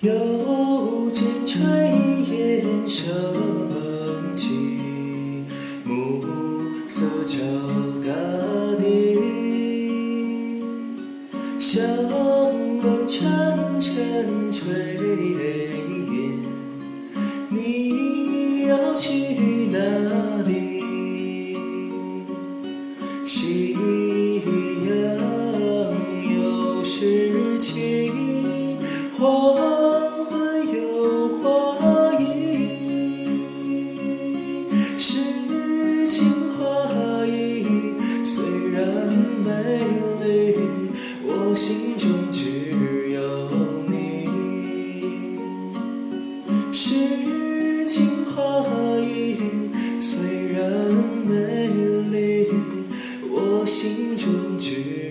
又见炊烟升起，暮色照大地。香门沉沉炊烟，你要去哪里？夕阳有诗情，心中只有你。诗情画意虽然美丽我心中只